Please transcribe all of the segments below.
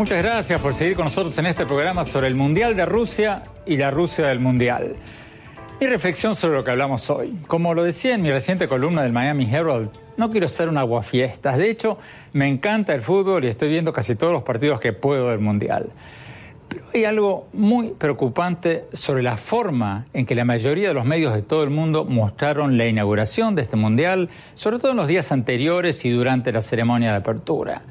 Muchas gracias por seguir con nosotros en este programa sobre el Mundial de Rusia y la Rusia del Mundial. Mi reflexión sobre lo que hablamos hoy. Como lo decía en mi reciente columna del Miami Herald, no quiero ser un aguafiestas. De hecho, me encanta el fútbol y estoy viendo casi todos los partidos que puedo del Mundial. Pero hay algo muy preocupante sobre la forma en que la mayoría de los medios de todo el mundo mostraron la inauguración de este Mundial, sobre todo en los días anteriores y durante la ceremonia de apertura.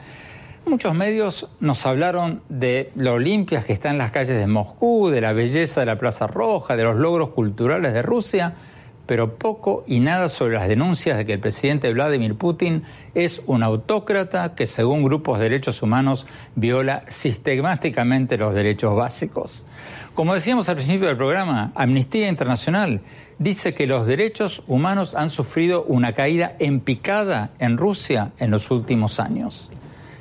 Muchos medios nos hablaron de lo limpias que están las calles de Moscú, de la belleza de la Plaza Roja, de los logros culturales de Rusia, pero poco y nada sobre las denuncias de que el presidente Vladimir Putin es un autócrata que, según grupos de derechos humanos, viola sistemáticamente los derechos básicos. Como decíamos al principio del programa, Amnistía Internacional dice que los derechos humanos han sufrido una caída en picada en Rusia en los últimos años.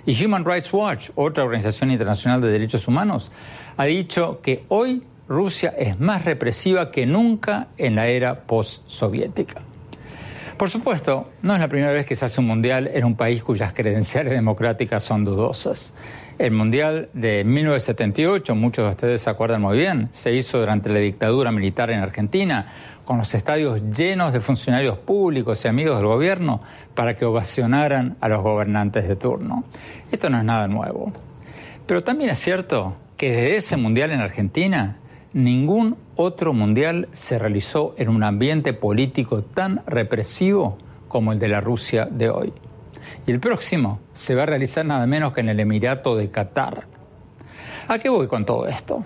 Y Human Rights Watch, otra organización internacional de derechos humanos, ha dicho que hoy Rusia es más represiva que nunca en la era post-soviética. Por supuesto, no es la primera vez que se hace un mundial en un país cuyas credenciales democráticas son dudosas. El mundial de 1978, muchos de ustedes se acuerdan muy bien, se hizo durante la dictadura militar en Argentina, con los estadios llenos de funcionarios públicos y amigos del gobierno para que ovacionaran a los gobernantes de turno. Esto no es nada nuevo. Pero también es cierto que desde ese mundial en Argentina, ningún otro mundial se realizó en un ambiente político tan represivo como el de la Rusia de hoy. Y el próximo se va a realizar nada menos que en el Emirato de Qatar. ¿A qué voy con todo esto?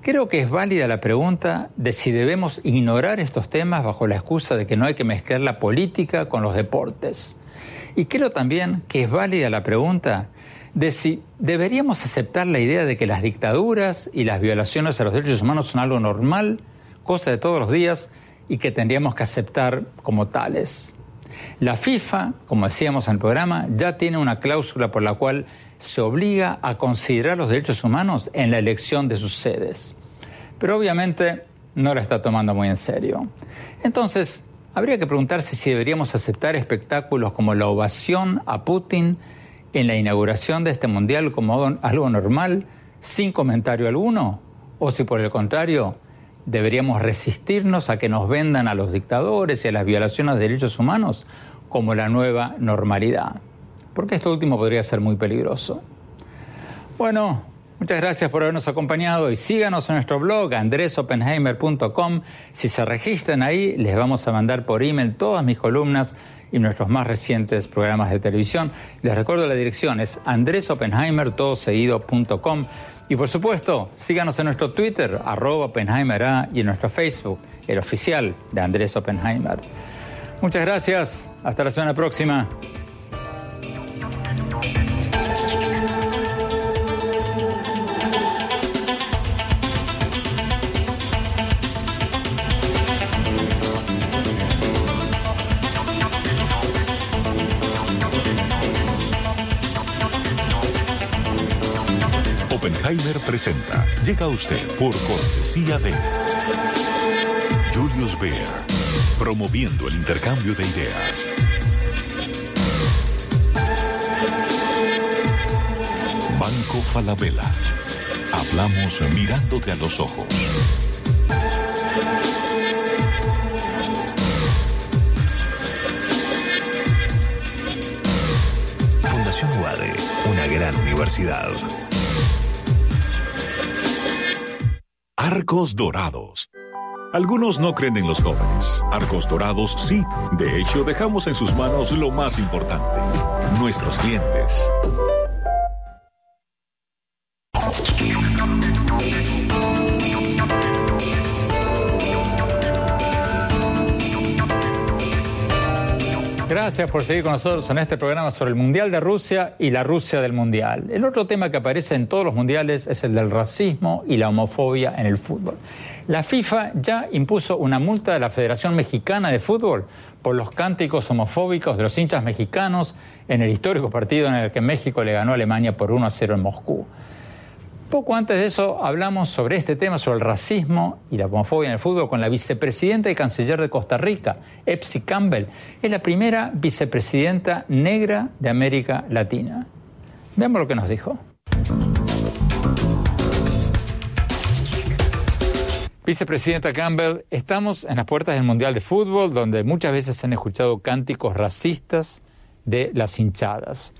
Creo que es válida la pregunta de si debemos ignorar estos temas bajo la excusa de que no hay que mezclar la política con los deportes. Y creo también que es válida la pregunta de si deberíamos aceptar la idea de que las dictaduras y las violaciones a los derechos humanos son algo normal, cosa de todos los días, y que tendríamos que aceptar como tales. La FIFA, como decíamos en el programa, ya tiene una cláusula por la cual se obliga a considerar los derechos humanos en la elección de sus sedes. Pero obviamente no la está tomando muy en serio. Entonces, habría que preguntarse si deberíamos aceptar espectáculos como la ovación a Putin en la inauguración de este mundial como algo normal, sin comentario alguno, o si por el contrario deberíamos resistirnos a que nos vendan a los dictadores y a las violaciones de derechos humanos como la nueva normalidad. Porque esto último podría ser muy peligroso. Bueno, muchas gracias por habernos acompañado y síganos en nuestro blog andresopenheimer.com. Si se registran ahí, les vamos a mandar por email todas mis columnas y nuestros más recientes programas de televisión. Les recuerdo la dirección es andresopenheimer.com y por supuesto, síganos en nuestro Twitter, arroba Oppenheimer y en nuestro Facebook, el oficial de Andrés Oppenheimer. Muchas gracias, hasta la semana próxima. Oppenheimer presenta. Llega usted por cortesía de Julius Baer, promoviendo el intercambio de ideas. Banco Falabella. Hablamos mirándote a los ojos. Fundación UADE, una gran universidad. Arcos Dorados. Algunos no creen en los jóvenes. Arcos Dorados sí. De hecho, dejamos en sus manos lo más importante, nuestros clientes. Gracias por seguir con nosotros en este programa sobre el Mundial de Rusia y la Rusia del Mundial. El otro tema que aparece en todos los mundiales es el del racismo y la homofobia en el fútbol. La FIFA ya impuso una multa a la Federación Mexicana de Fútbol por los cánticos homofóbicos de los hinchas mexicanos en el histórico partido en el que México le ganó a Alemania por 1 a 0 en Moscú. Poco antes de eso hablamos sobre este tema, sobre el racismo y la homofobia en el fútbol, con la vicepresidenta y canciller de Costa Rica, Epsi Campbell. Es la primera vicepresidenta negra de América Latina. Veamos lo que nos dijo. Vicepresidenta Campbell, estamos en las puertas del Mundial de Fútbol, donde muchas veces se han escuchado cánticos racistas de las hinchadas.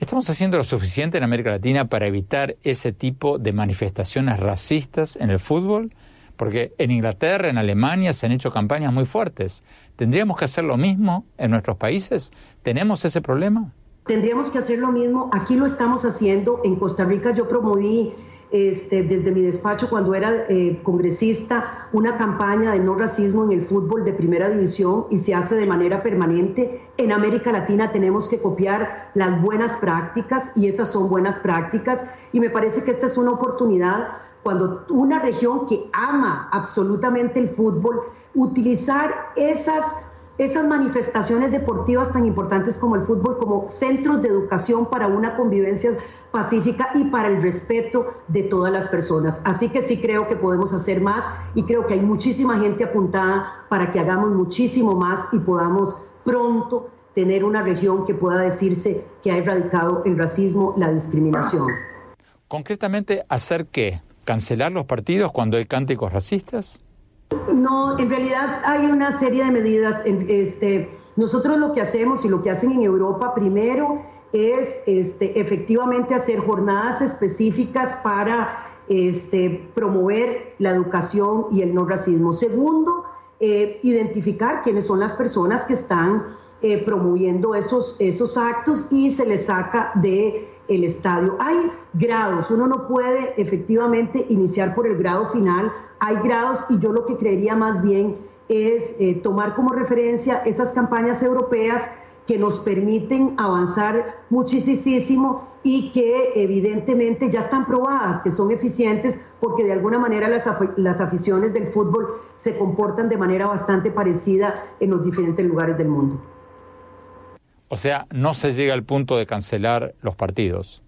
¿Estamos haciendo lo suficiente en América Latina para evitar ese tipo de manifestaciones racistas en el fútbol? Porque en Inglaterra, en Alemania se han hecho campañas muy fuertes. ¿Tendríamos que hacer lo mismo en nuestros países? ¿Tenemos ese problema? Tendríamos que hacer lo mismo. Aquí lo estamos haciendo. En Costa Rica yo promoví este, desde mi despacho cuando era eh, congresista una campaña de no racismo en el fútbol de primera división y se hace de manera permanente. En América Latina tenemos que copiar las buenas prácticas y esas son buenas prácticas y me parece que esta es una oportunidad cuando una región que ama absolutamente el fútbol, utilizar esas esas manifestaciones deportivas tan importantes como el fútbol como centros de educación para una convivencia pacífica y para el respeto de todas las personas. Así que sí creo que podemos hacer más y creo que hay muchísima gente apuntada para que hagamos muchísimo más y podamos pronto tener una región que pueda decirse que ha erradicado el racismo, la discriminación. Concretamente, ¿hacer qué? ¿Cancelar los partidos cuando hay cánticos racistas? No, en realidad hay una serie de medidas. Este, nosotros lo que hacemos y lo que hacen en Europa primero es este, efectivamente hacer jornadas específicas para este, promover la educación y el no racismo. Segundo, eh, identificar quiénes son las personas que están eh, promoviendo esos, esos actos y se les saca de el estadio. Hay grados, uno no puede efectivamente iniciar por el grado final, hay grados y yo lo que creería más bien es eh, tomar como referencia esas campañas europeas que nos permiten avanzar muchísimo y que evidentemente ya están probadas, que son eficientes porque de alguna manera las, las aficiones del fútbol se comportan de manera bastante parecida en los diferentes lugares del mundo. O sea, no se llega al punto de cancelar los partidos.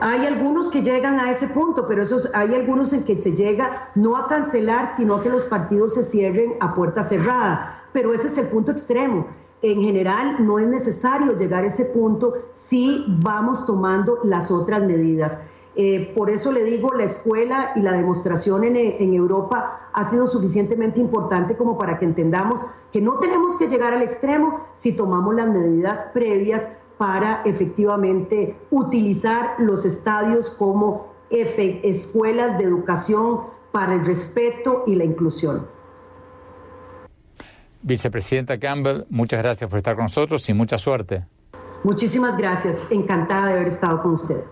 Hay algunos que llegan a ese punto, pero esos, hay algunos en que se llega no a cancelar, sino que los partidos se cierren a puerta cerrada. Pero ese es el punto extremo en general no es necesario llegar a ese punto si vamos tomando las otras medidas. Eh, por eso le digo, la escuela y la demostración en, en, Europa ha sido suficientemente importante como para que entendamos que no tenemos que llegar al extremo si tomamos las medidas previas para efectivamente utilizar los estadios como escuelas de educación para el respeto y la inclusión. Vicepresidenta Campbell, muchas gracias por estar con nosotros y mucha suerte. Muchísimas gracias, encantada de haber estado con usted.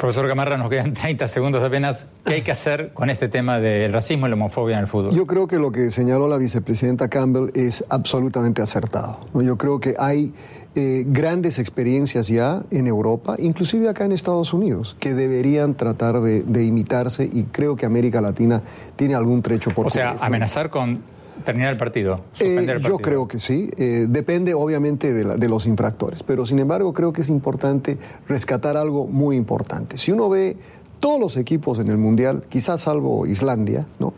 Profesor Gamarra, nos quedan 30 segundos apenas. ¿Qué hay que hacer con este tema del racismo y la homofobia en el fútbol? Yo creo que lo que señaló la vicepresidenta Campbell es absolutamente acertado. Yo creo que hay eh, grandes experiencias ya en Europa, inclusive acá en Estados Unidos, que deberían tratar de, imitarse y creo que América Latina tiene algún trecho por O sea, amenazar con terminar el partido, suspender el eh, Yo creo que sí, eh, depende obviamente de, de, los infractores, pero sin embargo creo que es importante rescatar algo muy importante. Si uno ve todos los equipos en el Mundial, quizás salvo Islandia, ¿no?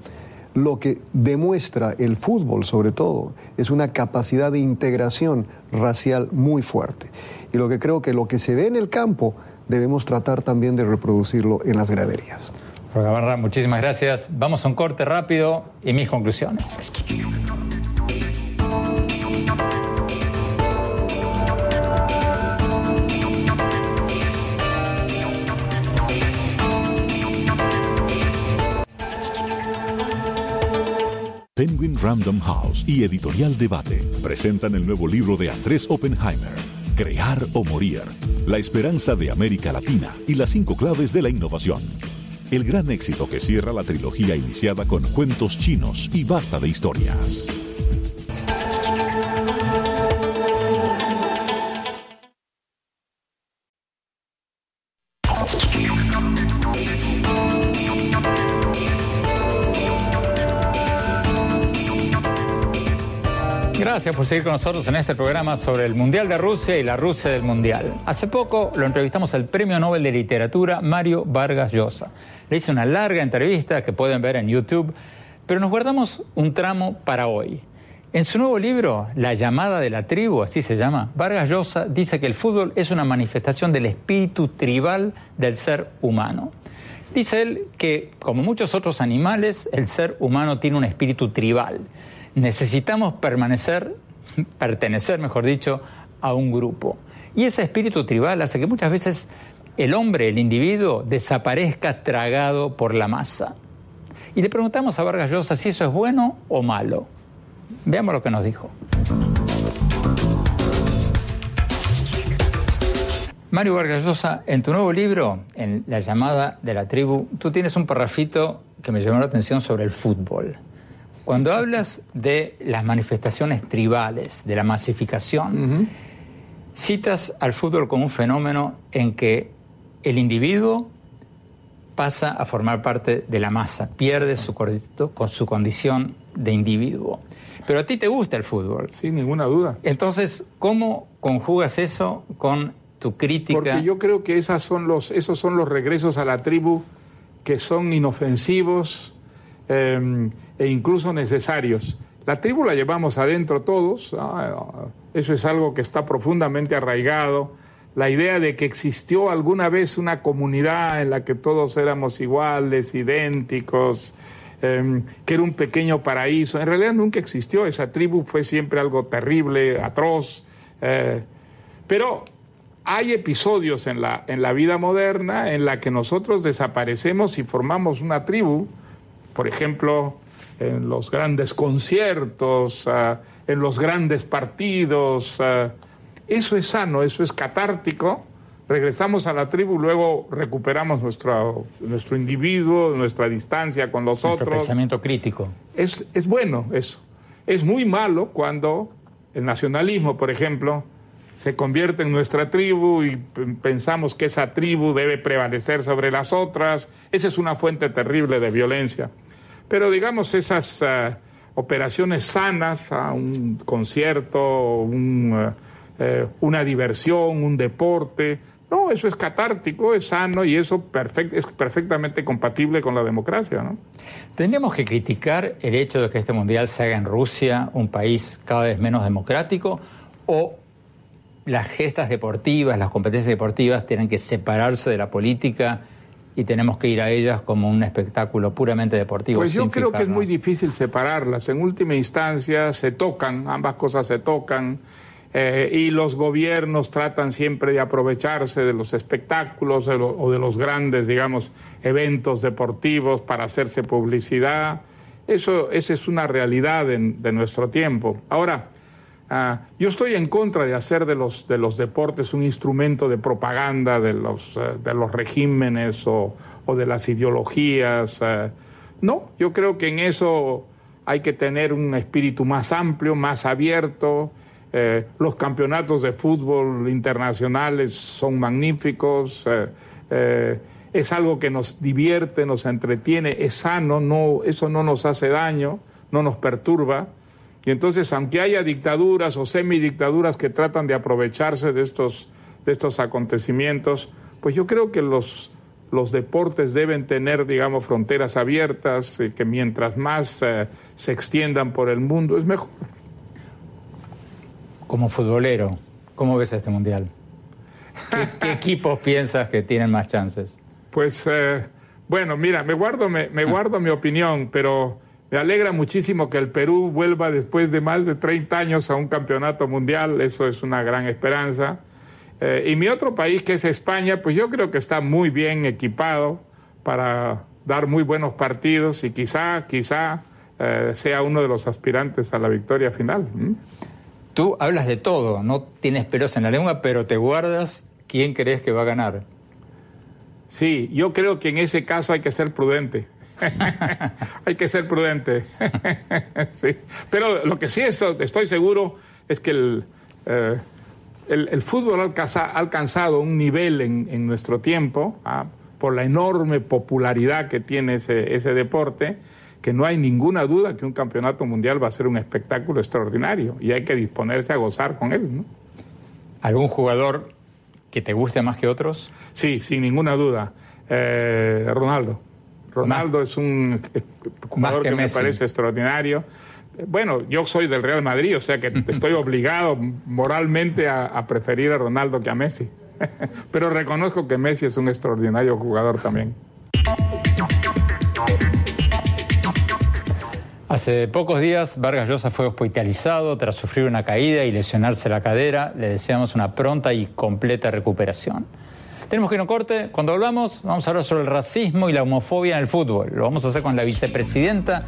Lo que demuestra el fútbol sobre todo es una capacidad de integración racial muy fuerte. Y lo que creo que lo que se ve en el campo debemos tratar también de reproducirlo en las graderías. Gamarra, muchísimas gracias. Vamos a un corte rápido y mis conclusiones. Penguin Random House y Editorial Debate presentan el nuevo libro de Andrés Oppenheimer, Crear o Morir, la esperanza de América Latina y las cinco claves de la innovación. el gran éxito que cierra la trilogía iniciada con cuentos chinos y basta de historias. Gracias por seguir con nosotros en este programa sobre el Mundial de Rusia y la Rusia del Mundial. Hace poco lo entrevistamos al Premio Nobel de Literatura Mario Vargas Llosa. Le hice una larga entrevista que pueden ver en YouTube, pero nos guardamos un tramo para hoy. En su nuevo libro, La llamada de la tribu, así se llama, Vargas Llosa dice que el fútbol es una manifestación del espíritu tribal del ser humano. Dice él que, como muchos otros animales, el ser humano tiene un espíritu tribal necesitamos permanecer, pertenecer, mejor dicho, a un grupo. Y ese espíritu tribal hace que muchas veces el hombre, el individuo, desaparezca tragado por la masa. Y le preguntamos a Vargas si eso es bueno o malo. Veamos lo que nos dijo. Mario Vargas Llosa, en tu nuevo libro, en La llamada de la tribu, tú tienes un parrafito que me llamó la atención sobre el fútbol. Cuando hablas de las manifestaciones tribales, de la masificación, citas al fútbol como un fenómeno en que el individuo pasa a formar parte de la masa, pierde su, con su condición de individuo. Pero a ti te gusta el fútbol. Sin ninguna duda. Entonces, ¿cómo conjugas eso con tu crítica? Porque yo creo que esas son los, esos son los regresos a la tribu que son inofensivos, Em, e incluso necesarios. La tribu la llevamos adentro todos, eso es algo que está profundamente arraigado. La idea de que existió alguna vez una comunidad en la que todos éramos iguales, idénticos, em, que era un pequeño paraíso, en realidad nunca existió, esa tribu fue siempre algo terrible, atroz, eh, pero hay episodios en la, en la vida moderna en la que nosotros desaparecemos y formamos una tribu por ejemplo, en los grandes conciertos, ah, en los grandes partidos. Ah, eso es sano, eso es catártico. Regresamos a la tribu, luego recuperamos nuestro, nuestro individuo, nuestra distancia con los nuestro otros. pensamiento crítico. Es, es bueno eso. Es muy malo cuando el nacionalismo, por ejemplo, se convierte en nuestra tribu y pensamos que esa tribu debe prevalecer sobre las otras. Esa es una fuente terrible de violencia. Pero digamos esas eh, operaciones sanas, a un concierto, eh, eh, una diversión, un deporte, no, eso es catártico, es sano y eso es perfectamente compatible con la democracia. ¿no? ¿Tendríamos que criticar el hecho de que este mundial se haga en Rusia, un país cada vez menos democrático, o las gestas deportivas, las competencias deportivas tienen que separarse de la política y tenemos que ir a ellas como un espectáculo puramente deportivo. Pues yo creo que es muy difícil separarlas. En última instancia se tocan, ambas cosas se tocan, eh, y los gobiernos tratan siempre de aprovecharse de los espectáculos o de los grandes, digamos, eventos deportivos para hacerse publicidad. Eso, esa es una realidad de nuestro tiempo. Ahora, Ah, yo estoy en contra de hacer de los, de los deportes un instrumento de propaganda de los, eh, de los regímenes o, de las ideologías. Eh. no, yo creo que en eso hay que tener un espíritu más amplio, más abierto. Eh, los campeonatos de fútbol internacionales son magníficos. es algo que nos divierte, nos entretiene, es sano, no, eso no nos hace daño, no nos perturba. Y entonces, aunque haya dictaduras o semidictaduras que tratan de aprovecharse de estos, de estos acontecimientos, pues yo creo que los, los deportes deben tener, digamos, fronteras abiertas, y que mientras más eh, se extiendan por el mundo es mejor. Como futbolero, ¿cómo ves este mundial? ¿Qué, equipos piensas que tienen más chances? Pues, eh, bueno, mira, me guardo, me, me guardo mi opinión, pero me alegra muchísimo que el Perú vuelva después de más de 30 años a un campeonato mundial, eso es una gran esperanza. Eh, y mi otro país, que es España, pues yo creo que está muy bien equipado para dar muy buenos partidos y quizá, quizá eh, sea uno de los aspirantes a la victoria final. Tú hablas de todo, no tienes pelos en la lengua, pero te guardas quién crees que va a ganar. Sí, yo creo que en ese caso hay que ser prudente. hay que ser prudente. sí. Pero lo que sí estoy seguro es que el, eh, el, fútbol ha alcanzado un nivel en, nuestro tiempo, ¿ah? por la enorme popularidad que tiene ese, ese deporte, que no hay ninguna duda que un campeonato mundial va a ser un espectáculo extraordinario y hay que disponerse a gozar con él. ¿no? ¿Algún jugador que te guste más que otros? Sí, sin ninguna duda. Eh, Ronaldo. Ronaldo es un jugador que, me parece extraordinario. Bueno, yo soy del Real Madrid, o sea que estoy obligado moralmente a, preferir a Ronaldo que a Messi. Pero reconozco que Messi es un extraordinario jugador también. Hace pocos días Vargas Llosa fue hospitalizado tras sufrir una caída y lesionarse la cadera. Le deseamos una pronta y completa recuperación. Tenemos que ir a un corte. Cuando hablamos, vamos a hablar sobre el racismo y la homofobia en el fútbol. Lo vamos a hacer con la vicepresidenta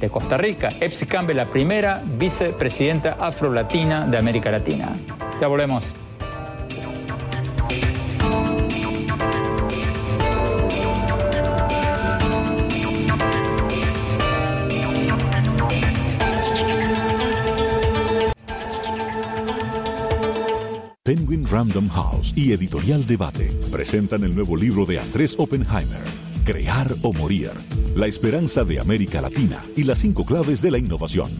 de Costa Rica, Epsi Campbell, la primera vicepresidenta afro-latina de América Latina. Ya volvemos. Penguin Random House y Editorial Debate presentan el nuevo libro de Andrés Oppenheimer, Crear o Morir, la esperanza de América Latina y las cinco claves de la innovación.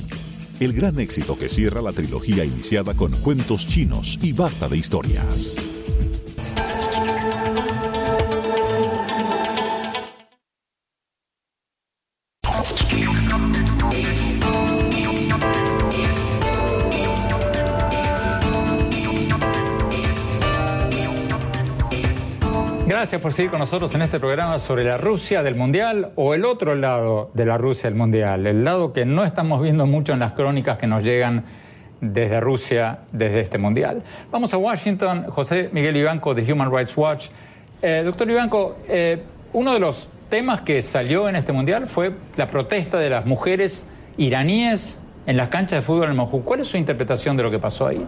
El gran éxito que cierra la trilogía iniciada con cuentos chinos y basta de historias. Gracias por seguir con nosotros en este programa sobre la Rusia del Mundial o el otro lado de la Rusia del Mundial, el lado que no estamos viendo mucho en las crónicas que nos llegan desde Rusia, desde este Mundial. Vamos a Washington, José Miguel Ibanco de Human Rights Watch. Eh, doctor Ibanco, eh, uno de los temas que salió en este Mundial fue la protesta de las mujeres iraníes en las canchas de fútbol en Moscú. ¿Cuál es su interpretación de lo que pasó ahí?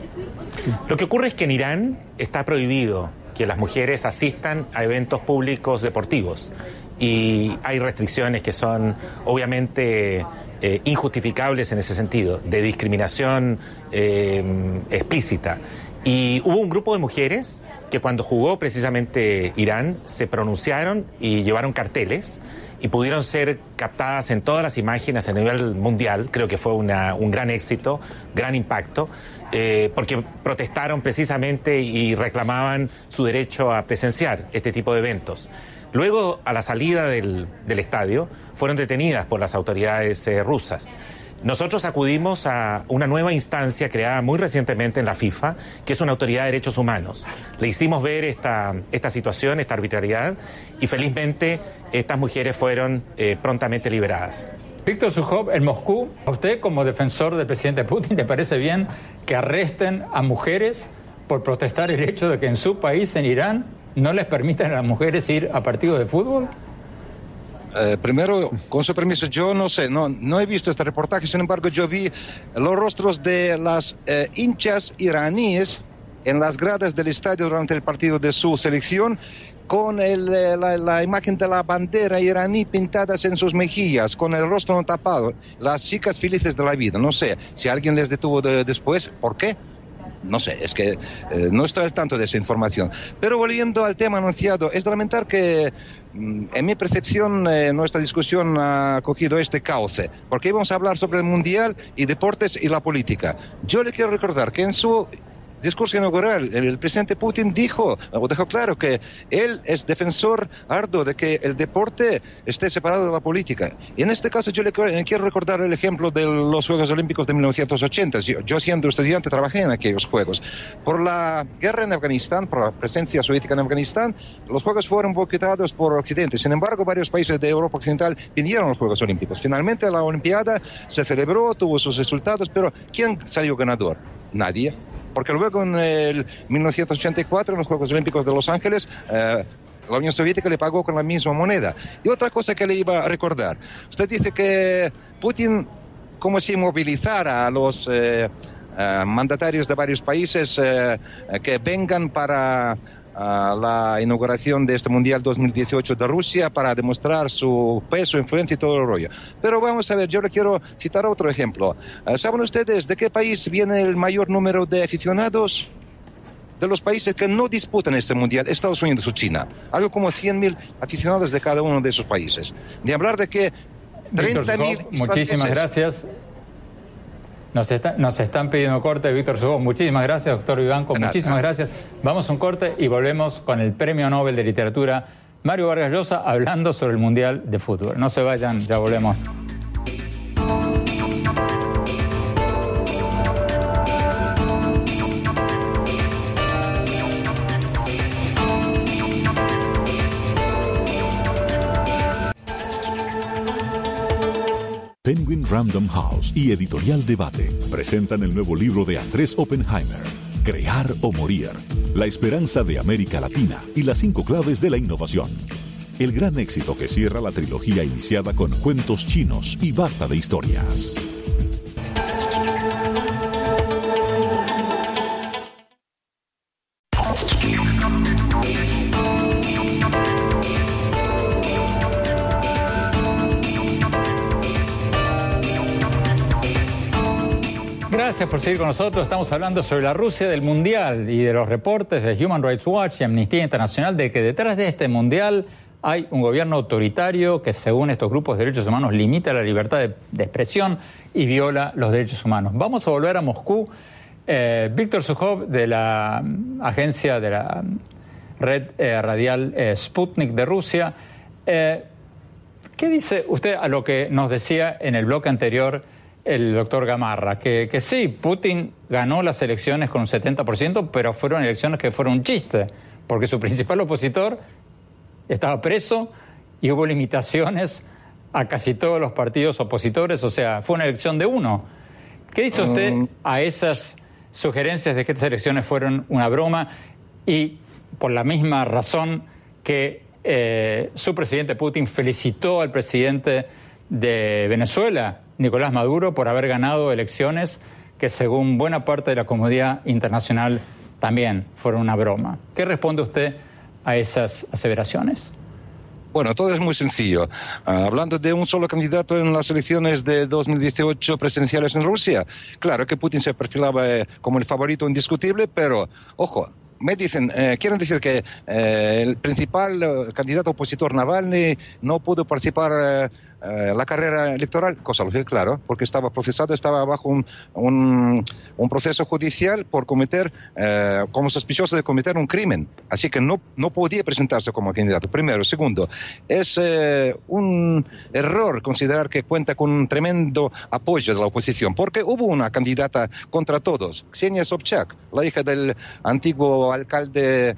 Lo que ocurre es que en Irán está prohibido que las mujeres asistan a eventos públicos deportivos. Y hay restricciones que son obviamente eh, injustificables en ese sentido, de discriminación eh, explícita. Y hubo un grupo de mujeres que cuando jugó precisamente Irán se pronunciaron y llevaron carteles y pudieron ser captadas en todas las imágenes a nivel mundial. Creo que fue un gran éxito, gran impacto, eh, porque protestaron precisamente y reclamaban su derecho a presenciar este tipo de eventos. Luego, a la salida del, del estadio, fueron detenidas por las autoridades eh, rusas. Nosotros acudimos a una nueva instancia creada muy recientemente en la FIFA, que es una autoridad de derechos humanos. Le hicimos ver esta, esta situación, esta arbitrariedad, y felizmente estas mujeres fueron eh, prontamente liberadas. Víctor Sujov, en Moscú, ¿a usted como defensor del presidente Putin le parece bien que arresten a mujeres por protestar el hecho de que en su país, en Irán, no les permitan a las mujeres ir a partidos de fútbol? Eh, primero, con su permiso, yo no sé, no, no he visto este reportaje, sin embargo, yo vi los rostros de las eh, hinchas iraníes en las gradas del estadio durante el partido de su selección con el, eh, la, imagen de la bandera iraní pintadas en sus mejillas, con el rostro no tapado. Las chicas felices de la vida. No sé si alguien les detuvo después, ¿por qué? No sé, es que no estoy al tanto de esa información. Pero volviendo al tema anunciado, es de lamentar que en mi percepción, eh, nuestra discusión ha cogido este cauce, porque íbamos a hablar sobre el Mundial y deportes y la política. Yo le quiero recordar que en su discurso inaugural, el presidente Putin dijo, o dejó claro que él es defensor arduo de que el deporte esté separado de la política. Y en este caso yo le quiero recordar el ejemplo de los Juegos Olímpicos de 1980. Yo, siendo estudiante trabajé en aquellos Juegos. Por la guerra en Afganistán, por la presencia soviética en Afganistán, los Juegos fueron boicotados por Occidente. Sin embargo, varios países de Europa Occidental pidieron los Juegos Olímpicos. Finalmente la Olimpiada se celebró, tuvo sus resultados, pero ¿quién salió ganador? Nadie porque luego en el 1984, en los Juegos Olímpicos de Los Ángeles, eh, la Unión Soviética le pagó con la misma moneda. Y otra cosa que le iba a recordar, usted dice que Putin, como si movilizara a los eh, eh, mandatarios de varios países que vengan para la inauguración de este Mundial 2018 de Rusia para demostrar su peso, influencia y todo el rollo. Pero vamos a ver, yo le quiero citar otro ejemplo. ¿Saben ustedes de qué país viene el mayor número de aficionados? de los países que no disputan este mundial, Estados Unidos o China. Algo como 100.000 aficionados de cada uno de esos países. De hablar de que 30.000... Muchísimas gracias. Nos, nos están pidiendo corte, Víctor Sugo. Muchísimas gracias, doctor Vivanco. Muchísimas gracias. Vamos a un corte y volvemos con el Premio Nobel de Literatura, Mario Vargas Llosa, hablando sobre el Mundial de Fútbol. No se vayan, ya volvemos. Penguin Random House y Editorial Debate presentan el nuevo libro de Andrés Oppenheimer, Crear o Morir, la esperanza de América Latina y las cinco claves de la innovación. El gran éxito que cierra la trilogía iniciada con cuentos chinos y basta de historias. Gracias por seguir con nosotros. Estamos hablando sobre la Rusia del Mundial y de los reportes de Human Rights Watch y Amnistía Internacional de que detrás de este Mundial hay un gobierno autoritario que, según estos grupos de derechos humanos, limita la libertad de, expresión y viola los derechos humanos. Vamos a volver a Moscú. Eh, Víctor Sukhov, de la mm, agencia de la red eh, radial eh, Sputnik de Rusia. ¿Qué dice usted a lo que nos decía en el bloque anterior? El doctor Gamarra, que, que sí, Putin ganó las elecciones con un 70%, pero fueron elecciones que fueron un chiste, porque su principal opositor estaba preso y hubo limitaciones a casi todos los partidos opositores, o sea, fue una elección de uno. ¿Qué dice usted mm. a esas sugerencias de que estas elecciones fueron una broma y por la misma razón que eh, su presidente Putin felicitó al presidente de Venezuela Nicolás Maduro por haber ganado elecciones que según buena parte de la comunidad internacional también fueron una broma. ¿Qué responde usted a esas aseveraciones? Bueno, todo es muy sencillo. Ah, hablando de un solo candidato en las elecciones de 2018 presidenciales en Rusia, claro que Putin se perfilaba eh, como el favorito indiscutible, pero ojo, me dicen, eh, quieren decir que eh, el principal candidato opositor Navalny no pudo participar eh, la carrera electoral, cosa lógica, claro, porque estaba procesado, estaba bajo un, un, proceso judicial por cometer, eh, como sospechoso de cometer un crimen. Así que no, no podía presentarse como candidato. Primero. Segundo, es eh, un error considerar que cuenta con un tremendo apoyo de la oposición, porque hubo una candidata contra todos, Ksenia Sobchak, la hija del antiguo alcalde,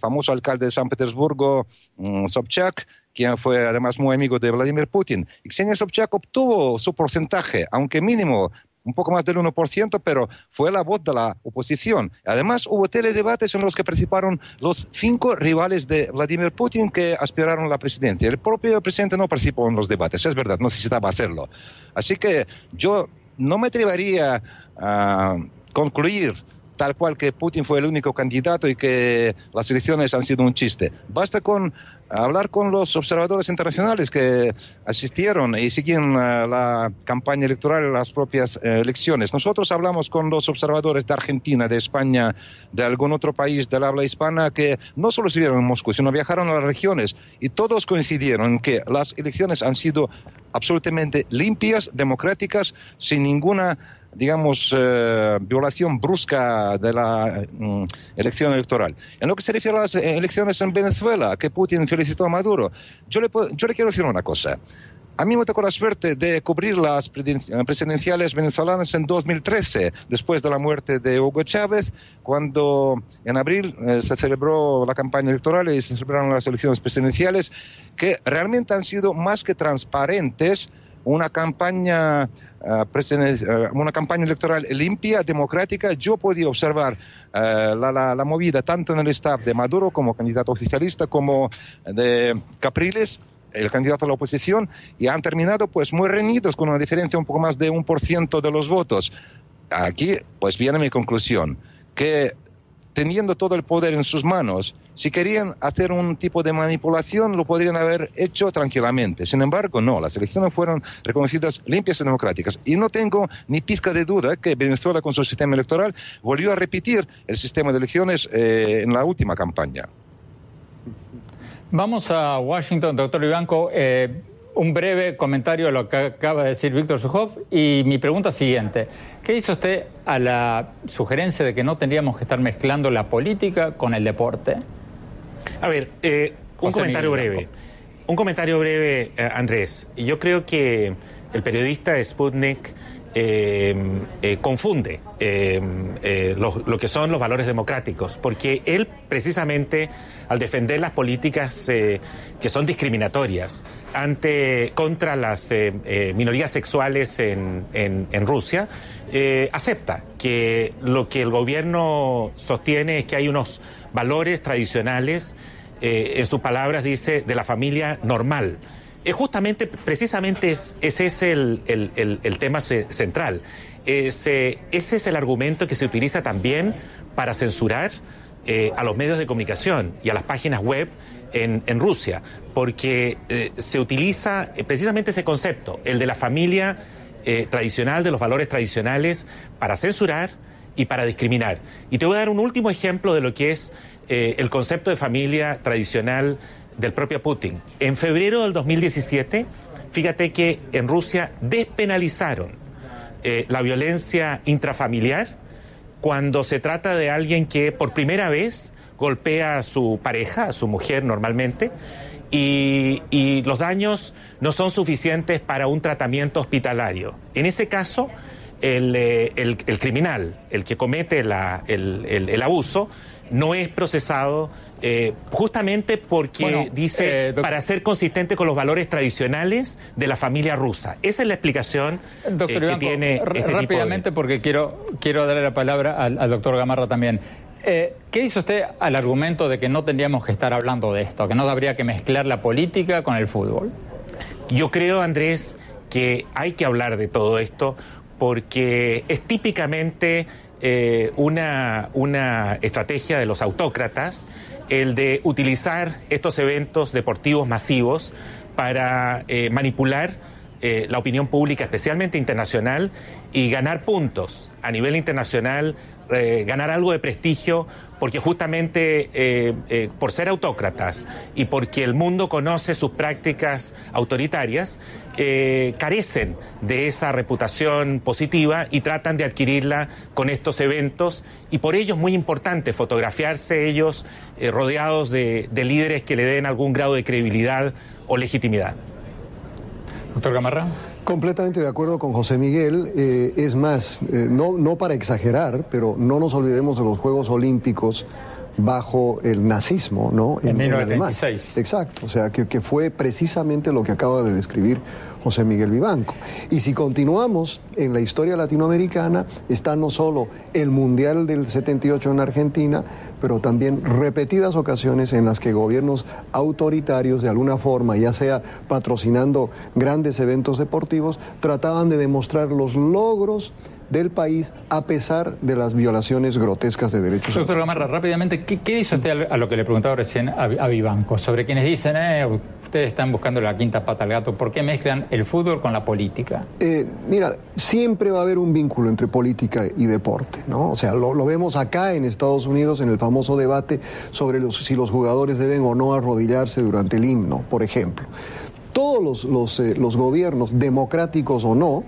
famoso alcalde de San Petersburgo, mm, Sobchak, quien fue además muy amigo de Vladimir Putin. Y Ksenia Sobchak obtuvo su porcentaje, aunque mínimo, un poco más del 1%, pero fue la voz de la oposición. Además, hubo teledebates en los que participaron los cinco rivales de Vladimir Putin que aspiraron a la presidencia. El propio presidente no participó en los debates, es verdad, no necesitaba hacerlo. Así que yo no me atrevería a concluir tal cual que Putin fue el único candidato y que las elecciones han sido un chiste. Basta con hablar con los observadores internacionales que asistieron y siguen eh, la campaña electoral en las propias eh, elecciones. Nosotros hablamos con los observadores de Argentina, de España, de algún otro país del habla hispana que no solo estuvieron en Moscú, sino viajaron a las regiones y todos coincidieron en que las elecciones han sido absolutamente limpias, democráticas, sin ninguna digamos, eh, violación brusca de la mm, elección electoral. En lo que se refiere a las elecciones en Venezuela, que Putin felicitó a Maduro, yo le, yo le quiero decir una cosa. A mí me tocó la suerte de cubrir las presidenciales venezolanas en 2013, después de la muerte de Hugo Chávez, cuando en abril eh, se celebró la campaña electoral y se celebraron las elecciones presidenciales, que realmente han sido más que transparentes, una campaña eh, una campaña electoral limpia, democrática. Yo podía observar eh, la, la, movida tanto en el staff de Maduro como candidato oficialista como de Capriles el candidato a la oposición y han terminado pues muy reñidos con una diferencia un poco más de un por ciento de los votos. Aquí pues viene mi conclusión, que teniendo todo el poder en sus manos si querían hacer un tipo de manipulación, lo podrían haber hecho tranquilamente. Sin embargo, no, las elecciones fueron reconocidas limpias y democráticas. Y no tengo ni pizca de duda que Venezuela con su sistema electoral volvió a repetir el sistema de elecciones eh, en la última campaña. Vamos a Washington, doctor Ivanco. Eh, un breve comentario a lo que acaba de decir Víctor Sujov y mi pregunta siguiente. ¿Qué dice usted a la sugerencia de que no tendríamos que estar mezclando la política con el deporte? A ver, eh, un comentario breve. Un comentario breve, eh, Andrés. Yo creo que el periodista de Sputnik eh, confunde lo, que son los valores democráticos, porque él precisamente al defender las políticas que son discriminatorias ante contra las minorías sexuales en, en Rusia, acepta que lo que el gobierno sostiene es que hay unos valores tradicionales, eh, en sus palabras dice, de la familia normal. Es justamente, precisamente es, ese es el, tema central. Ese, ese, es el argumento que se utiliza también para censurar eh, a los medios de comunicación y a las páginas web en, Rusia, porque eh, se utiliza precisamente ese concepto, el de la familia tradicional, de los valores tradicionales, para censurar y para discriminar. Y te voy a dar un último ejemplo de lo que es eh, el concepto de familia tradicional del propio Putin. En febrero del 2017, fíjate que en Rusia despenalizaron eh, la violencia intrafamiliar cuando se trata de alguien que por primera vez golpea a su pareja, a su mujer normalmente, y, los daños no son suficientes para un tratamiento hospitalario. En ese caso, eh, el, criminal, el que comete el, abuso, no es procesado eh, justamente porque dice eh, para ser consistente con los valores tradicionales de la familia rusa. Esa es la explicación que tiene este rápidamente porque quiero quiero darle la palabra al, al doctor Gamarra también. ¿Qué dice usted al argumento de que no tendríamos que estar hablando de esto, que no habría que mezclar la política con el fútbol? Yo creo, Andrés, que hay que hablar de todo esto porque es típicamente eh, una, una estrategia de los autócratas el de utilizar estos eventos deportivos masivos para eh, manipular eh, la opinión pública, especialmente internacional, y ganar puntos. A nivel internacional ganar algo de prestigio porque justamente eh, eh, por ser autócratas y porque el mundo conoce sus prácticas autoritarias, carecen de esa reputación positiva y tratan de adquirirla con estos eventos y por ello es muy importante fotografiarse ellos rodeados de, de líderes que le den algún grado de credibilidad o legitimidad. Doctor Gamarra. Completamente de acuerdo con José Miguel. Eh, es más, eh, no, no para exagerar, pero no nos olvidemos de los Juegos Olímpicos bajo el nazismo, ¿no? En, en 1926. Exacto, o sea, que, que, fue precisamente lo que acaba de describir José Miguel Vivanco. Y si continuamos en la historia latinoamericana, está no solo el Mundial del 78 en Argentina, pero también repetidas ocasiones en las que gobiernos autoritarios, de alguna forma, ya sea patrocinando grandes eventos deportivos, trataban de demostrar los logros del país a pesar de las violaciones grotescas de derechos humanos. Doctor Gamarra, rápidamente, ¿qué, dice usted a lo que le preguntaba recién a, a Vivanco? Sobre quienes dicen, eh, ustedes están buscando la quinta pata al gato, ¿por qué mezclan el fútbol con la política? Eh, mira, siempre va a haber un vínculo entre política y deporte, ¿no? O sea, lo, vemos acá en Estados Unidos en el famoso debate sobre los, si los jugadores deben o no arrodillarse durante el himno, por ejemplo. Todos los, los, eh, los gobiernos, democráticos o no,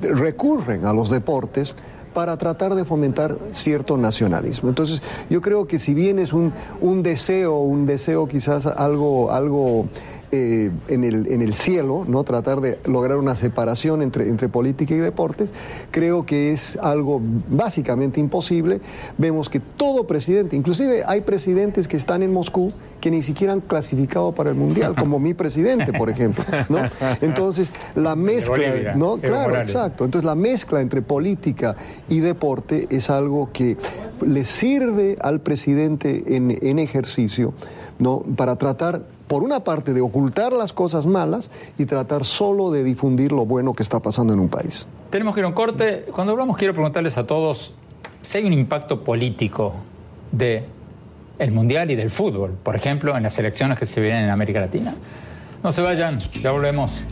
recurren a los deportes para tratar de fomentar cierto nacionalismo. Entonces, yo creo que si bien es un, un deseo, un deseo quizás algo, algo eh, en, el, en el cielo, ¿no? tratar de lograr una separación entre, entre política y deportes, creo que es algo básicamente imposible. Vemos que todo presidente, inclusive hay presidentes que están en Moscú que ni siquiera han clasificado para el Mundial, como mi presidente, por ejemplo. ¿no? Entonces, la mezcla, ¿no? Claro, exacto. Entonces, la mezcla entre política y deporte es algo que le sirve al presidente en, en ejercicio, ¿no? Para tratar por una parte, de ocultar las cosas malas y tratar solo de difundir lo bueno que está pasando en un país. Tenemos que ir a un corte. Cuando hablamos, quiero preguntarles a todos si hay un impacto político de el Mundial y del fútbol, por ejemplo, en las elecciones que se vienen en América Latina. No se vayan, ya volvemos.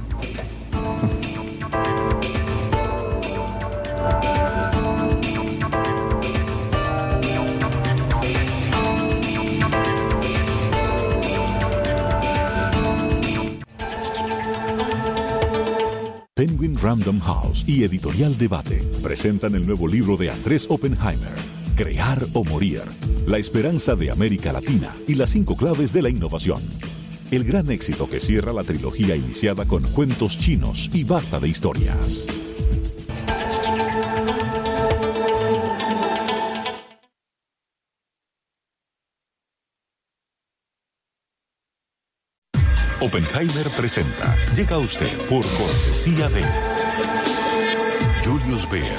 Penguin Random House y Editorial Debate presentan el nuevo libro de Andrés Oppenheimer, Crear o Morir, la esperanza de América Latina y las cinco claves de la innovación. El gran éxito que cierra la trilogía iniciada con cuentos chinos y basta de historias. Oppenheimer presenta. Llega usted por cortesía de Julius Baer,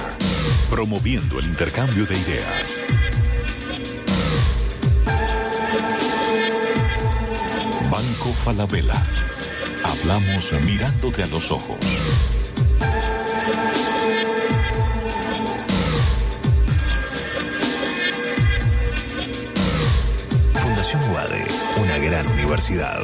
promoviendo el intercambio de ideas. Banco Falabella. Hablamos mirándote a los ojos. Fundación UADE, una gran universidad.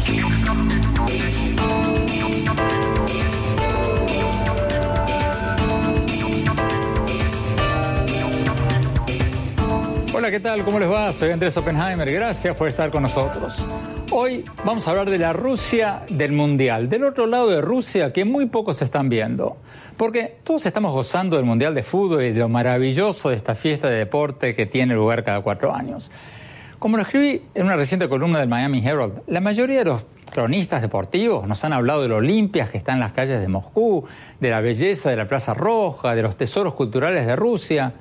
Hola, ¿qué tal? ¿Cómo les va? Soy Andrés Oppenheimer. Gracias por estar con nosotros. Hoy vamos a hablar de la Rusia del Mundial, del otro lado de Rusia que muy pocos están viendo. Porque todos estamos gozando del Mundial de Fútbol y de lo maravilloso de esta fiesta de deporte que tiene lugar cada cuatro años. Como lo escribí en una reciente columna del Miami Herald, la mayoría de los cronistas deportivos nos han hablado de lo limpias que están las calles de Moscú, de la belleza de la Plaza Roja, de los tesoros culturales de Rusia.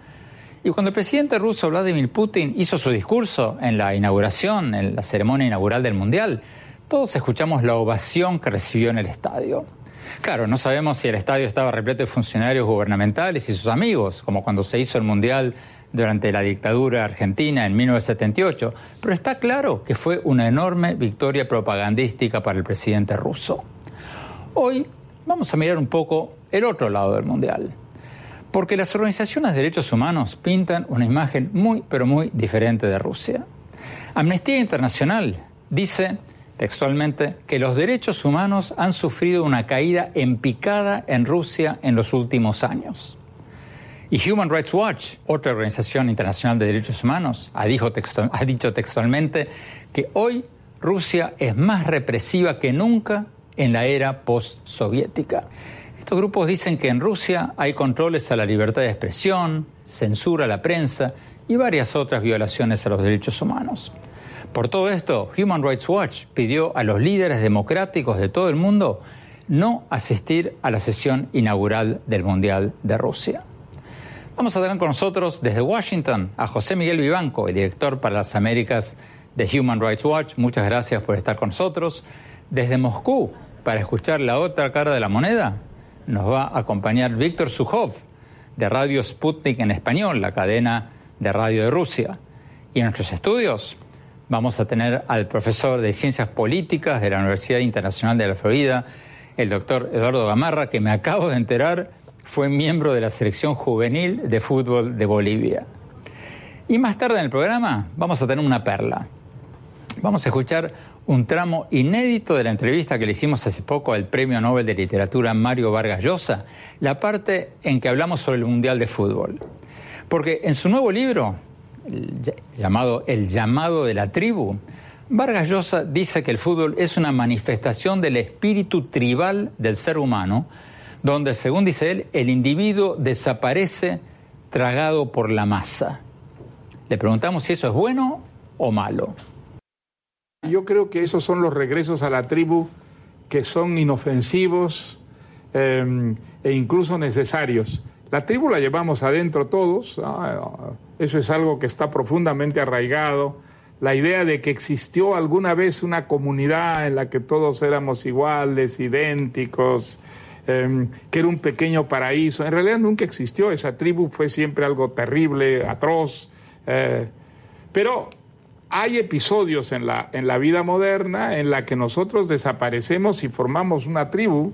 Y cuando el presidente ruso Vladimir Putin hizo su discurso en la inauguración, en la ceremonia inaugural del Mundial, todos escuchamos la ovación que recibió en el estadio. Claro, no sabemos si el estadio estaba repleto de funcionarios gubernamentales y sus amigos, como cuando se hizo el Mundial durante la dictadura argentina en 1978, pero está claro que fue una enorme victoria propagandística para el presidente ruso. Hoy vamos a mirar un poco el otro lado del Mundial, porque las organizaciones de derechos humanos pintan una imagen muy, pero muy diferente de Rusia. Amnistía Internacional dice textualmente que los derechos humanos han sufrido una caída en picada en Rusia en los últimos años. Y Human Rights Watch, otra organización internacional de derechos humanos, ha, ha dicho textualmente que hoy Rusia es más represiva que nunca en la era post-soviética. Estos grupos dicen que en Rusia hay controles a la libertad de expresión, censura a la prensa y varias otras violaciones a los derechos humanos. Por todo esto, Human Rights Watch pidió a los líderes democráticos de todo el mundo no asistir a la sesión inaugural del Mundial de Rusia. Vamos a tener con nosotros desde Washington a José Miguel Vivanco, el director para las Américas de Human Rights Watch. Muchas gracias por estar con nosotros. Desde Moscú, para escuchar la otra cara de la moneda, nos va a acompañar Víctor Sujov, de Radio Sputnik en español, la cadena de radio de Rusia. Y en nuestros estudios vamos a tener al profesor de Ciencias Políticas de la Universidad Internacional de la Florida, el doctor Eduardo Gamarra, que me acabo de enterar fue miembro de la selección juvenil de fútbol de Bolivia. Y más tarde en el programa vamos a tener una perla. Vamos a escuchar un tramo inédito de la entrevista que le hicimos hace poco al Premio Nobel de Literatura Mario Vargas Llosa, la parte en que hablamos sobre el Mundial de Fútbol. Porque en su nuevo libro, llamado El llamado de la tribu, Vargas Llosa dice que el fútbol es una manifestación del espíritu tribal del ser humano, donde, según dice él, el individuo desaparece tragado por la masa. Le preguntamos si eso es bueno o malo. Yo creo que esos son los regresos a la tribu que son inofensivos eh, e incluso necesarios. La tribu la llevamos adentro todos, eso es algo que está profundamente arraigado. la idea de que existió alguna vez una comunidad en la que todos éramos iguales, idénticos, em, que era un pequeño paraíso. En realidad nunca existió, esa tribu fue siempre algo terrible, atroz. Eh, pero hay episodios en la, en la vida moderna en la que nosotros desaparecemos y formamos una tribu,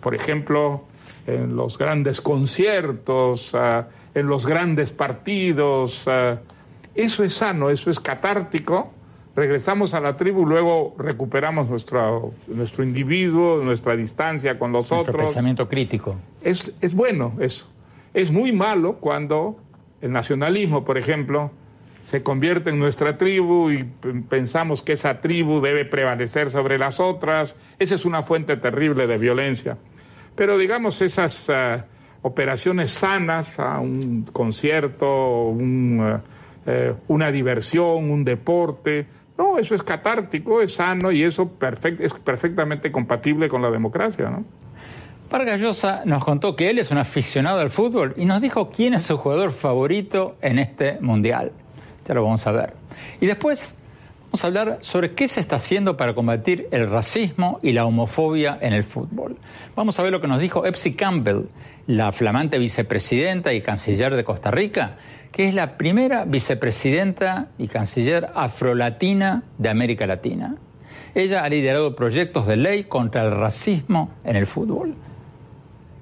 por ejemplo, en los grandes conciertos, ah, en los grandes partidos. Ah, eso es sano, eso es catártico. Regresamos a la tribu, luego recuperamos nuestro, nuestro individuo, nuestra distancia con los Nuestro otros. pensamiento crítico. Es, es bueno eso. Es muy malo cuando el nacionalismo, por ejemplo, se convierte en nuestra tribu y pensamos que esa tribu debe prevalecer sobre las otras. Esa es una fuente terrible de violencia. Pero digamos esas ah, operaciones sanas, a un concierto, ah, eh, una diversión, un deporte, no, eso es catártico, es sano y eso es perfectamente compatible con la democracia, ¿no? Nos contó que él es un aficionado al fútbol y nos dijo quién es su jugador favorito en este mundial. Ya lo vamos a ver. Y después vamos a hablar sobre qué se está haciendo para combatir el racismo y la homofobia en el fútbol. Vamos a ver lo que nos dijo Epsi Campbell, la flamante vicepresidenta y canciller de Costa Rica, que es la primera vicepresidenta y canciller afrolatina de América Latina. Ella ha liderado proyectos de ley contra el racismo en el fútbol.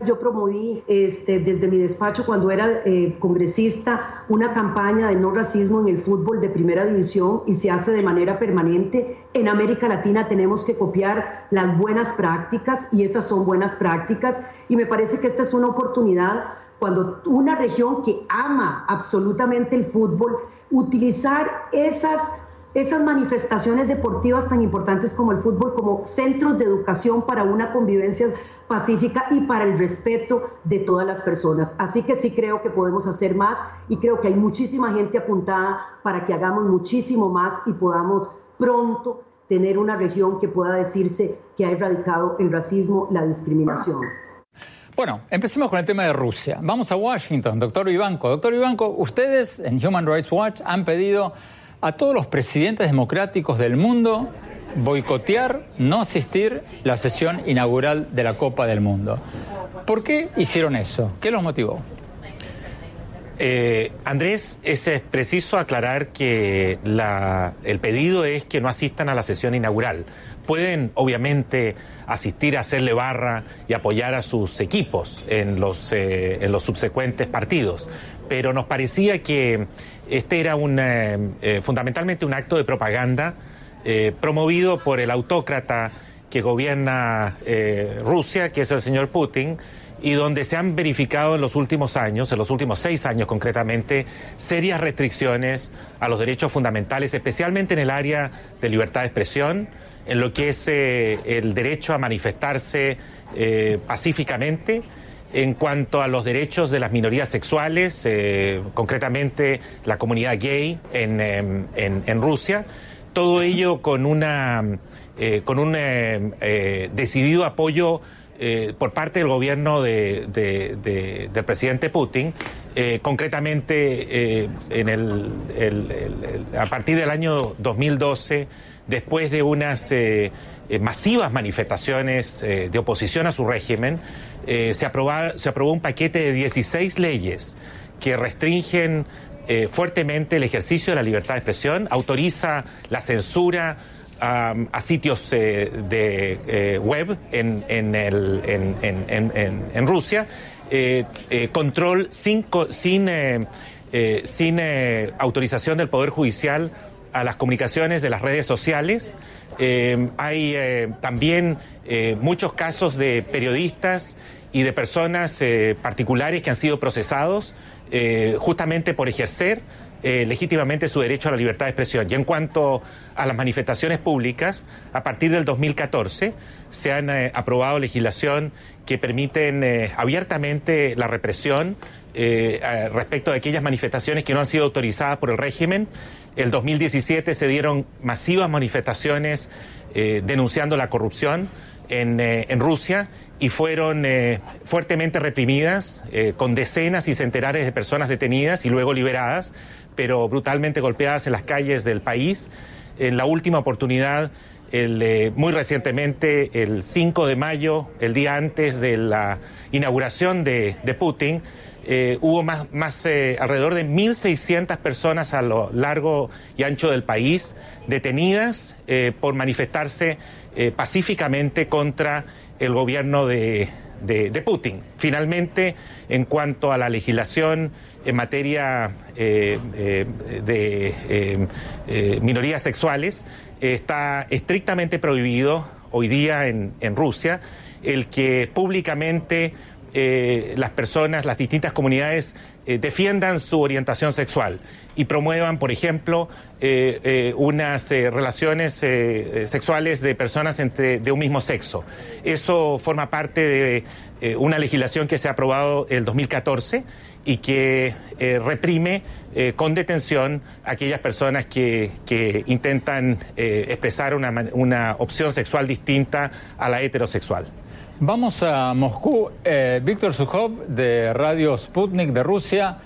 Yo promoví este, desde mi despacho cuando era eh, congresista una campaña de no racismo en el fútbol de primera división y se hace de manera permanente. En América Latina tenemos que copiar las buenas prácticas y esas son buenas prácticas y me parece que esta es una oportunidad cuando una región que ama absolutamente el fútbol, utilizar esas esas manifestaciones deportivas tan importantes como el fútbol, como centros de educación para una convivencia pacífica y para el respeto de todas las personas. Así que sí creo que podemos hacer más y creo que hay muchísima gente apuntada para que hagamos muchísimo más y podamos pronto tener una región que pueda decirse que ha erradicado el racismo, la discriminación. Bueno, empecemos con el tema de Rusia. Vamos a Washington, doctor Vivanco. Doctor Vivanco, ustedes en Human Rights Watch han pedido a todos los presidentes democráticos del mundo boicotear, no asistir la sesión inaugural de la Copa del Mundo. ¿Por qué hicieron eso? ¿Qué los motivó? Eh, Andrés, es, preciso aclarar que el pedido es que no asistan a la sesión inaugural. Pueden, obviamente, asistir a hacerle barra y apoyar a sus equipos en los, eh, en los subsecuentes partidos, pero nos parecía que este era un, eh, eh, fundamentalmente un acto de propaganda eh, promovido por el autócrata que gobierna Rusia, que es el señor Putin, y donde se han verificado en los últimos años, en los últimos seis años concretamente, serias restricciones a los derechos fundamentales, especialmente en el área de libertad de expresión, en lo que es el derecho a manifestarse pacíficamente, en cuanto a los derechos de las minorías sexuales, eh, concretamente la comunidad gay en, em, en- Rusia, todo ello con una eh, con un eh, eh, decidido apoyo por parte del gobierno de- de- de- del presidente Putin, concretamente en el, a partir del año 2012, después de unas masivas manifestaciones de oposición a su régimen, eh, se, aproba- se aprobó un paquete de 16 leyes que restringen eh, fuertemente el ejercicio de la libertad de expresión, autoriza la censura a sitios eh, de web en, en, el- en- en- Rusia, control sin, sin, sin autorización del Poder Judicial a las comunicaciones de las redes sociales. Eh, hay eh, también eh, muchos casos de periodistas y de personas particulares que han sido procesados justamente por ejercer legítimamente su derecho a la libertad de expresión. Y en cuanto a las manifestaciones públicas, a partir del 2014 se han aprobado legislación que permiten eh, abiertamente la represión eh, respecto de aquellas manifestaciones que no han sido autorizadas por el régimen. El 2017 se dieron masivas manifestaciones eh, denunciando la corrupción en, eh, Rusia y fueron fuertemente reprimidas, con decenas y centenares de personas detenidas y luego liberadas, pero brutalmente golpeadas en las calles del país. En la última oportunidad, el, muy recientemente, el 5 de mayo, el día antes de la inauguración de, de Putin, eh, hubo más, más eh, alrededor de 1.600 personas a lo largo y ancho del país detenidas eh, por manifestarse pacíficamente contra el gobierno de, de, Putin. Finalmente, en cuanto a la legislación en materia de minorías sexuales, está estrictamente prohibido hoy día en, en Rusia el que públicamente eh, las personas, las distintas comunidades eh, defiendan su orientación sexual y promuevan, por ejemplo, eh, unas relaciones sexuales de personas entre, de un mismo sexo. Eso forma parte de una legislación que se ha aprobado el 2014 y que reprime con detención a aquellas personas que, que intentan expresar una, una opción sexual distinta a la heterosexual. Vamos a Moscú. Eh, Víctor Sukhov, de Radio Sputnik de Rusia.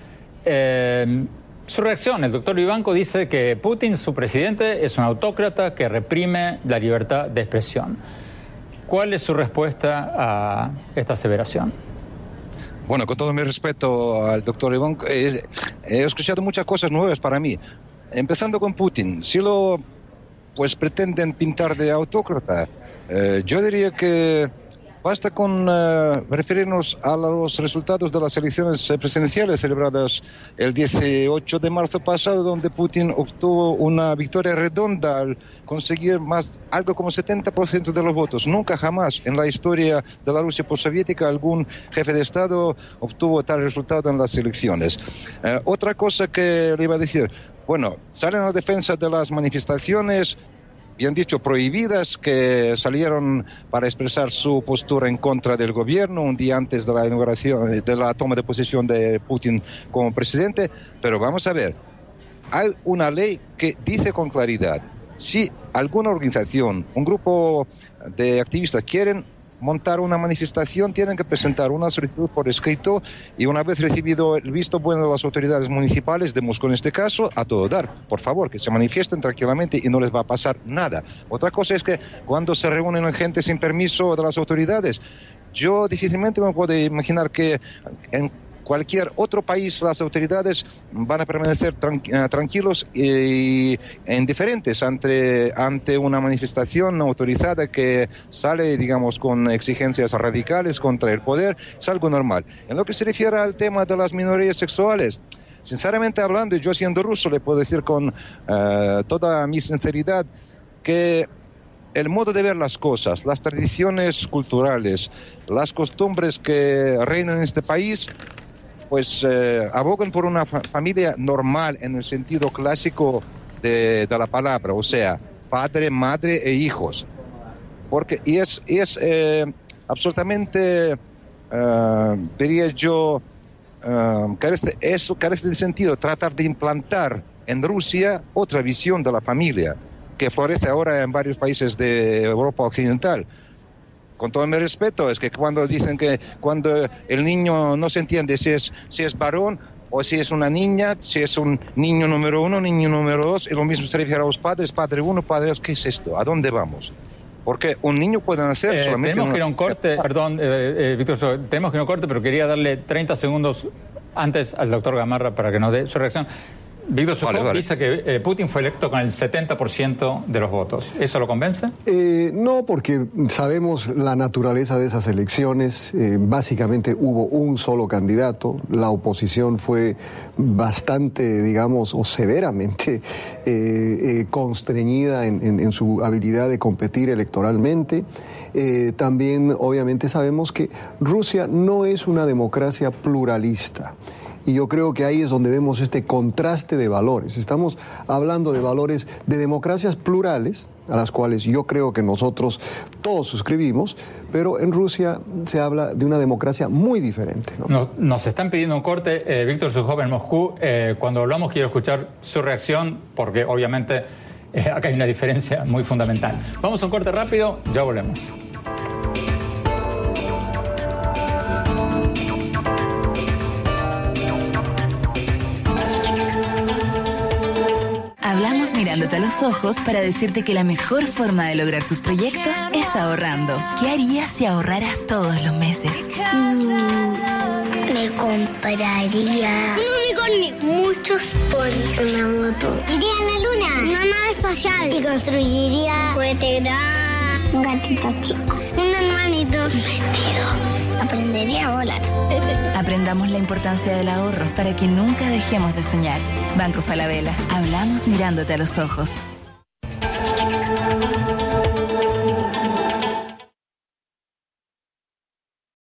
Eh, su reacción, el doctor Ivanko dice que Putin, su presidente, es un autócrata que reprime la libertad de expresión. ¿Cuál es su respuesta a esta aseveración? Bueno, con todo mi respeto al doctor Ivanko, he escuchado muchas cosas nuevas para mí. Empezando con Putin, si lo pues pretenden pintar de autócrata, eh, yo diría que Basta con eh, referirnos a los resultados de las elecciones presidenciales celebradas el 18 de marzo pasado, donde Putin obtuvo una victoria redonda al conseguir más, algo como 70% de los votos. Nunca jamás en la historia de la Rusia postsoviética algún jefe de Estado obtuvo tal resultado en las elecciones. Eh, otra cosa que le iba a decir, bueno, salen a la defensa de las manifestaciones bien dicho, prohibidas, que salieron para expresar su postura en contra del gobierno un día antes de la inauguración, de la toma de posición de Putin como presidente. Pero vamos a ver, hay una ley que dice con claridad, si alguna organización, un grupo de activistas quieren montar una manifestación tienen que presentar una solicitud por escrito y una vez recibido el visto bueno de las autoridades municipales de Moscú en este caso, a todo dar. Por favor, que se manifiesten tranquilamente y no les va a pasar nada. Otra cosa es que cuando se reúnen gente sin permiso de las autoridades, yo difícilmente me puedo imaginar que en cualquier otro país las autoridades van a permanecer eh, tranquilos e indiferentes ante, ante una manifestación autorizada que sale, digamos, con exigencias radicales contra el poder, es algo normal. En lo que se refiere al tema de las minorías sexuales, sinceramente hablando, yo siendo ruso le puedo decir con eh, toda mi sinceridad que el modo de ver las cosas, las tradiciones culturales, las costumbres que reinan en este país pues eh, abogan por una familia normal en el sentido clásico de, la palabra, o sea, padre, madre e hijos. Porque, y es, es eh, absolutamente, eh, diría yo, carece, eso carece de sentido, tratar de implantar en Rusia otra visión de la familia que florece ahora en varios países de Europa Occidental con todo mi respeto, es que cuando dicen que cuando el niño no se entiende si es, si es varón o si es una niña, si es un niño número uno, niño número dos, y lo mismo se refiere a los padres, padre uno, padre dos, ¿qué es esto? ¿A dónde vamos? Porque un niño puede nacer eh, solamente... Tenemos que ir a un corte, perdón, eh, eh, Víctor, tenemos que ir a un corte, pero quería darle 30 segundos antes al doctor Gamarra para que nos dé su reacción. Víctor Sukhov dice que eh, Putin fue electo con el 70% de los votos. ¿Eso lo convence? Eh, no, porque sabemos la naturaleza de esas elecciones. Eh, básicamente hubo un solo candidato. La oposición fue bastante, digamos, o severamente constreñida en, su habilidad de competir electoralmente. también, obviamente, sabemos que Rusia no es una democracia pluralista. Y yo creo que ahí es donde vemos este contraste de valores. Estamos hablando de valores de democracias plurales, a las cuales yo creo que nosotros todos suscribimos, pero en Rusia se habla de una democracia muy diferente. Nos, están pidiendo un corte, eh, Víctor Sujov en Moscú. Eh, cuando hablamos quiero escuchar su reacción, porque obviamente eh, acá hay una diferencia muy fundamental. Vamos a un corte rápido, ya volvemos. Mirándote a los ojos para decirte que la mejor forma de lograr tus proyectos es ahorrando. ¿Qué harías si ahorraras todos los meses? Me compraría un unicornio, muchos ponis, una moto. Iría a la luna, una nave espacial y construiría un juguete grande, un gatito chico, un hermanito, vestido. Aprendería a volar. Aprendamos la importancia del ahorro para que nunca dejemos de soñar. Banco Falabella, hablamos mirándote a los ojos.